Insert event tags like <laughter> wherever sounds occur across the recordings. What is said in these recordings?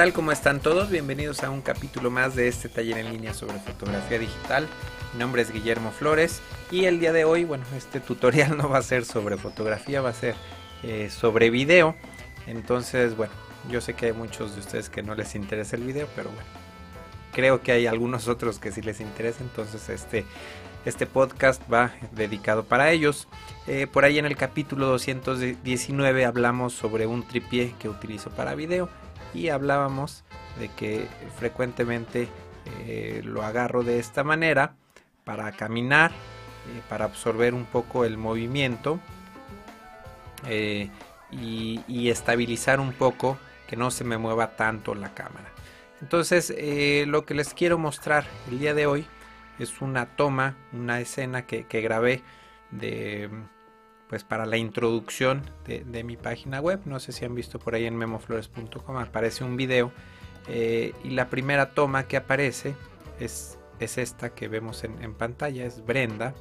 Hola, ¿qué tal? ¿Cómo están todos? Bienvenidos a un capítulo más de este taller en línea sobre fotografía digital. Mi nombre es Guillermo Flores y el día de hoy, bueno, este tutorial <laughs> no va a ser sobre fotografía, va a ser eh, sobre video. Entonces, bueno, yo sé que hay muchos de ustedes que no les interesa el video, pero bueno, creo que hay algunos otros que sí les interesa. Entonces, este, este podcast va dedicado para ellos. Eh, por ahí en el capítulo 219 hablamos sobre un tripié que utilizo para video y hablábamos de que frecuentemente eh, lo agarro de esta manera para caminar, eh, para absorber un poco el movimiento y, y, estabilizar un poco que no se me mueva tanto la cámara. Entonces lo que les quiero mostrar el día de hoy es una toma, una escena que, grabé de pues para la introducción de, mi página web. No sé si han visto por ahí en memoflores.com, aparece un video. Eh, y la primera toma que aparece es, es esta que vemos en, pantalla, es Brenda,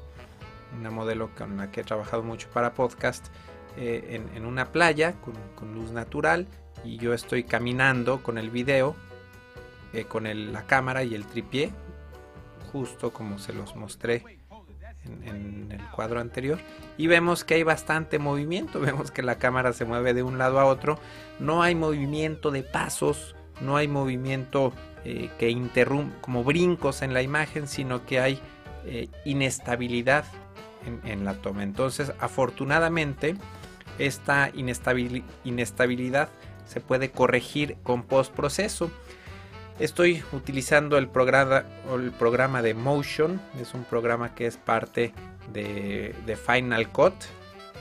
una modelo con la que he trabajado mucho para podcast, eh, en, una playa con, luz natural y yo estoy caminando con el video, eh, con la cámara y el tripié justo como se los mostré en, el cuadro anterior y vemos que hay bastante movimiento. <laughs> Vemos que la cámara se mueve de un lado a otro. No hay movimiento de pasos no hay movimiento eh, que interrumpe como brincos en la imagen sino que hay eh, inestabilidad en, la toma. Entonces afortunadamente esta inestabilidad se puede corregir con postproceso Estoy utilizando el programa, el programa de Motion, es un programa que es parte de, Final Cut,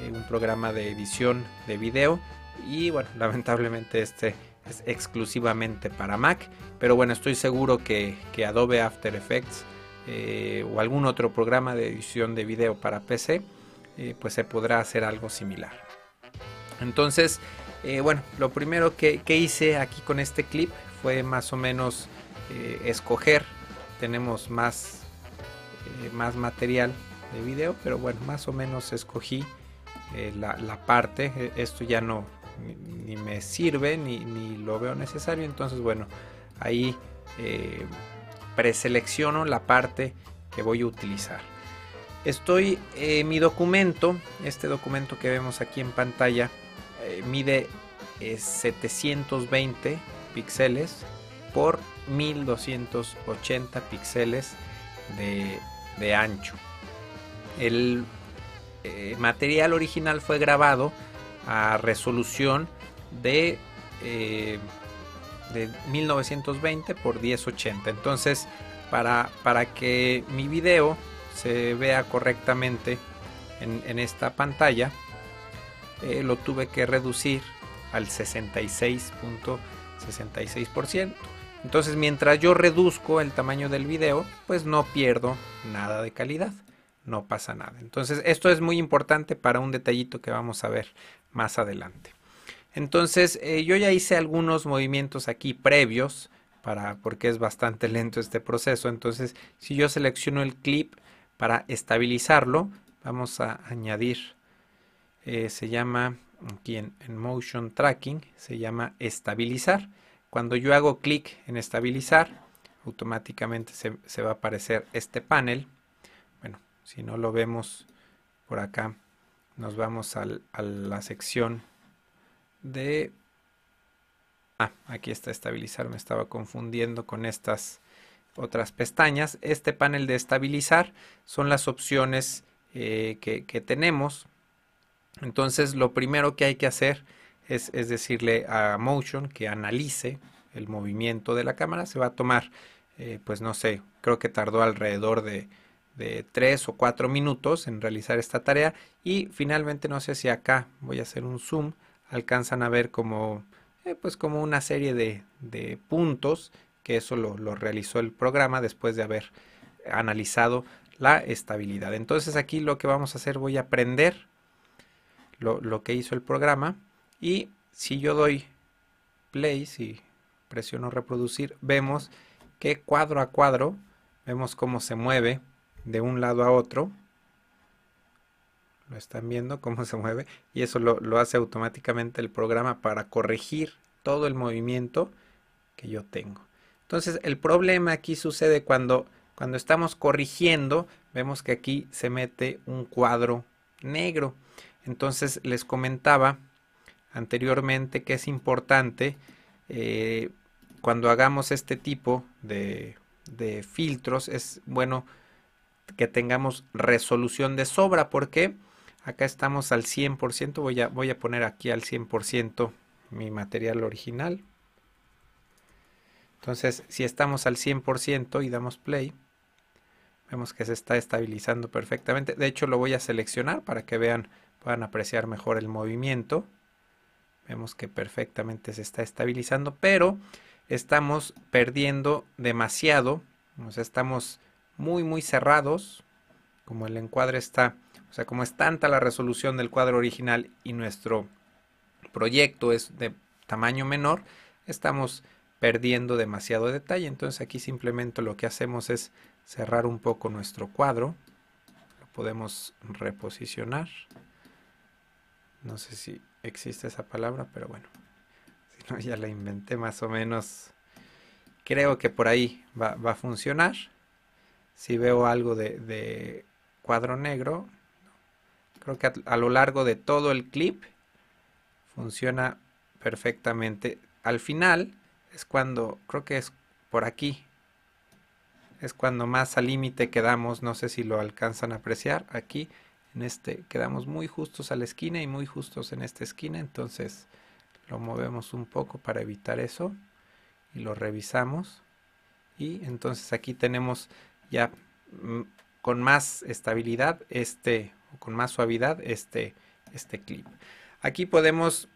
eh, un programa de edición de video. Y bueno, <laughs> lamentablemente este es exclusivamente para Mac, pero bueno, estoy seguro que, Adobe After Effects eh, o algún otro programa de edición de video para PC, eh, pues se podrá hacer algo similar. Entonces, bueno, lo primero que hice aquí con este clip fue más o menos eh, escoger. Tenemos más, eh, más material de video, pero bueno, más o menos escogí eh, la, parte. E, esto ya no ni, me sirve ni, ni, lo veo necesario. Entonces, bueno, ahí preselecciono la parte que voy a utilizar. Estoy mi documento, este documento que vemos aquí en pantalla, mide 720 píxeles por 1280 píxeles de, ancho. El eh, material original fue grabado a resolución de, eh, de 1920 por 1080. Entonces, para, para, que mi video se vea correctamente en, esta pantalla, eh, lo tuve que reducir al 66. 66%. Entonces mientras yo reduzco el tamaño del video, pues no pierdo nada de calidad. No pasa nada. Entonces esto es muy importante para un detallito que vamos a ver más adelante. Entonces eh, yo ya hice algunos movimientos aquí previos para porque es bastante <laughs> lento este proceso. Entonces si yo selecciono el clip para estabilizarlo, vamos a añadir, eh, se llama aquí en, Motion Tracking se llama estabilizar. Cuando yo hago clic en estabilizar, automáticamente se, va a aparecer este panel. Bueno, si no lo vemos por acá, nos vamos a la sección de... Ah, aquí está estabilizar, me estaba confundiendo con estas otras pestañas. Este panel de estabilizar son las opciones eh, que tenemos entonces lo primero que hay que hacer es, decirle a Motion que analice el movimiento de la cámara. Se va a tomar, eh, pues no sé, creo que tardó alrededor de, de 3 o 4 minutos en realizar esta tarea. Y finalmente no sé si acá voy a hacer un zoom, alcanzan a ver como, eh, pues como una serie de, de puntos que eso lo, lo, realizó el programa después de haber analizado la estabilidad. Entonces aquí lo que vamos a hacer voy a prender lo, que hizo el programa. Y si yo doy play, si presiono reproducir, vemos que cuadro a cuadro, vemos cómo se mueve de un lado a otro. Lo están viendo <laughs> cómo se mueve y eso lo, lo hace automáticamente el programa para corregir todo el movimiento que yo tengo. Entonces el problema aquí sucede cuando, cuando estamos corrigiendo, vemos que aquí se mete un cuadro negro. Entonces les comentaba anteriormente que es importante eh, cuando hagamos este tipo de, de, filtros, es bueno que tengamos resolución de sobra porque acá estamos al 100%, voy a, voy a poner aquí al 100% mi material original. Entonces, si estamos al 100% y damos play, vemos que se está estabilizando perfectamente. De hecho, lo voy a seleccionar para que vean, puedan apreciar mejor el movimiento. Vemos que perfectamente se está estabilizando, pero estamos perdiendo demasiado. O estamos muy, muy cerrados. Como el encuadre está, o sea, como es tanta la resolución del cuadro original y nuestro proyecto es de tamaño menor, estamos perdiendo demasiado detalle. Entonces aquí simplemente lo que hacemos es cerrar un poco nuestro cuadro. Lo podemos reposicionar. No sé si existe esa palabra, pero bueno, <laughs> si no ya la inventé más o menos. Creo que por ahí va, a funcionar. Si veo algo de, cuadro negro, creo que a, lo largo de todo el clip funciona perfectamente. Al final es cuando, creo que es por aquí, es cuando más al límite quedamos, no sé si lo alcanzan a apreciar, aquí en este quedamos muy justos a la esquina y muy justos en esta esquina entonces lo movemos un poco para evitar eso y lo revisamos. Y entonces aquí tenemos ya mm, con más estabilidad este o con más suavidad este este clip. Aquí podemos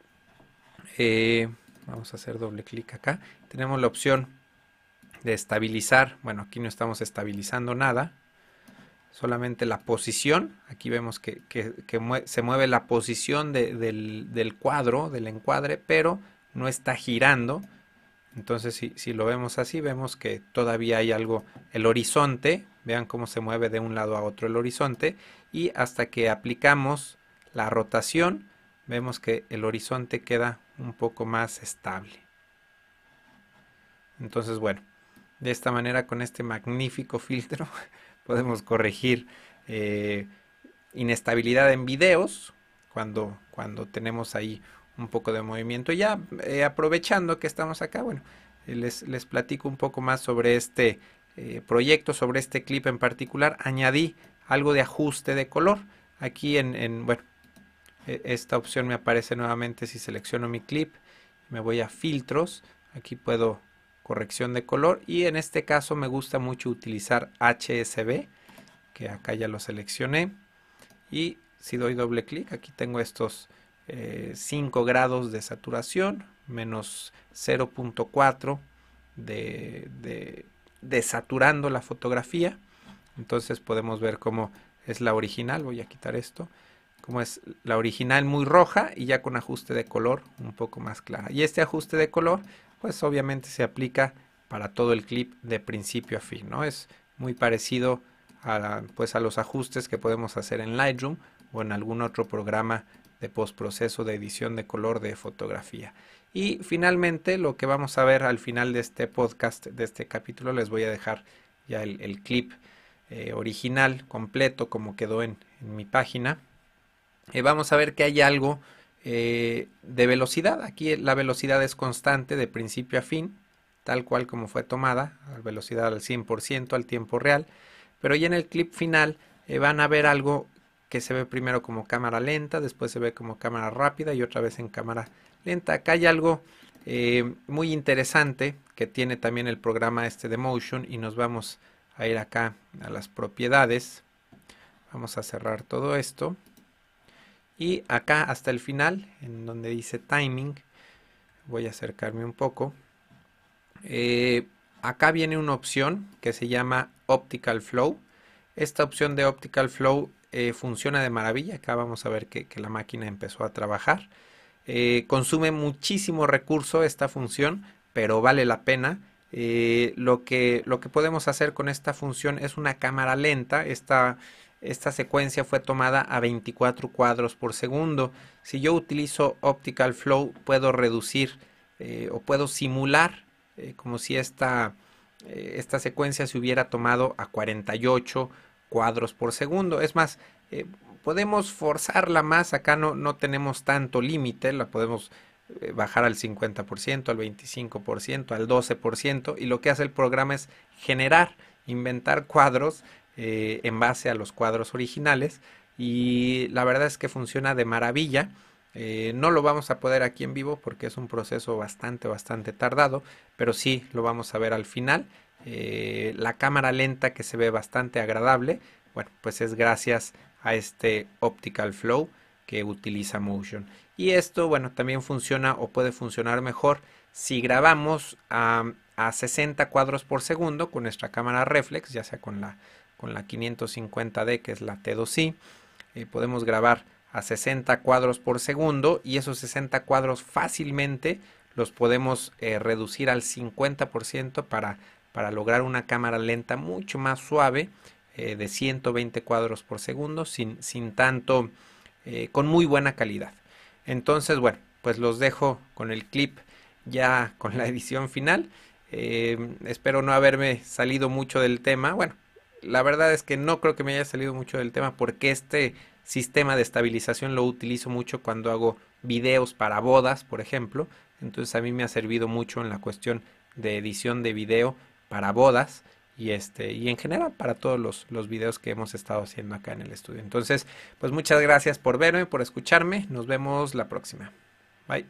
eh, vamos a hacer doble clic acá tenemos la opción de estabilizar. Bueno aquí no estamos estabilizando nada solamente la posición. Aquí vemos que, se mueve la posición del, cuadro, del encuadre, pero no está girando. Entonces, si, lo vemos así, vemos que todavía hay algo, el horizonte, vean cómo se mueve de un lado a otro el horizonte, y hasta que aplicamos la rotación, vemos que el horizonte queda un poco más estable. Entonces, bueno, de esta manera con este magnífico filtro <laughs> podemos corregir eh, inestabilidad en videos cuando, cuando tenemos ahí un poco de movimiento. Ya eh, aprovechando que estamos acá, bueno, eh, les, les, platico un poco más sobre este proyecto, sobre este clip en particular. Añadí algo de ajuste de color. Aquí en, en, bueno, e, esta opción me aparece nuevamente si selecciono mi clip. Me voy a filtros. Aquí puedo corrección de color y en este caso me gusta mucho utilizar HSB que acá ya lo seleccioné. Y si doy doble clic aquí tengo estos 5 eh, grados de saturación menos 0.4 de, de, de saturando la fotografía. Entonces podemos ver cómo es la original. Voy a quitar esto. Como es la original muy roja y ya con ajuste de color un poco más clara. Y este ajuste de color pues obviamente se aplica para todo el clip de principio a fin, ¿no? Es muy parecido a, pues a los ajustes que podemos hacer en Lightroom o en algún otro programa de postproceso de edición de color de fotografía. Y finalmente lo que vamos a ver al final de este podcast, de este capítulo, les voy a dejar ya el, clip eh, original completo como quedó en, mi página. Eh, vamos a ver que hay algo eh, de velocidad. Aquí la velocidad es constante de principio a fin, tal cual como fue tomada, a velocidad al 100% al tiempo real. Pero ya en el clip final eh, van a ver algo que se ve primero como cámara lenta, después se ve como cámara rápida y otra vez en cámara lenta. Acá hay algo eh, muy interesante que tiene también el programa este de Motion y nos vamos a ir acá a las propiedades. Vamos a cerrar todo esto. Y acá hasta el final, en donde dice timing, voy a acercarme un poco. Eh, acá viene una opción que se llama Optical Flow. Esta opción de Optical Flow eh, funciona de maravilla. Acá vamos a ver que, la máquina empezó a trabajar. Eh, consume muchísimo recurso esta función, pero vale la pena. lo, que, lo que podemos hacer con esta función es una cámara lenta. Esta esta secuencia fue tomada a 24 cuadros por segundo. Si yo utilizo Optical Flow, puedo reducir eh, o puedo simular eh, como si esta, esta secuencia se hubiera tomado a 48 cuadros por segundo. Es más, podemos forzarla más, acá no, no tenemos tanto límite, la podemos bajar al 50%, al 25%, al 12% y lo que hace el programa es generar, inventar cuadros en base a los cuadros originales y la verdad es que funciona de maravilla. Eh, no lo vamos a poder aquí en vivo porque es un proceso bastante, bastante tardado, pero sí lo vamos a ver al final. Eh, la cámara lenta que se ve bastante agradable, bueno, pues es gracias a este Optical Flow que utiliza Motion. Y esto, bueno, también funciona o puede funcionar mejor si grabamos a, 60 cuadros por segundo con nuestra cámara reflex, ya sea con la, con la 550D que es la T2i. Eh, podemos grabar a 60 cuadros por segundo y esos 60 cuadros fácilmente los podemos eh, reducir al 50% para, para lograr una cámara lenta mucho más suave eh, de 120 cuadros por segundo sin, sin tanto con muy buena calidad entonces bueno pues los dejo con el clip ya con la <laughs> edición final espero no haberme salido mucho del tema bueno la verdad es que no creo que me haya salido mucho del tema porque este sistema de estabilización lo utilizo mucho cuando hago videos para bodas, por ejemplo. Entonces a mí me ha servido mucho en la cuestión de edición de video para bodas y este y en general para todos los, los videos que hemos estado haciendo acá en el estudio. Entonces, pues muchas gracias por verme, por escucharme. Nos vemos la próxima. Bye.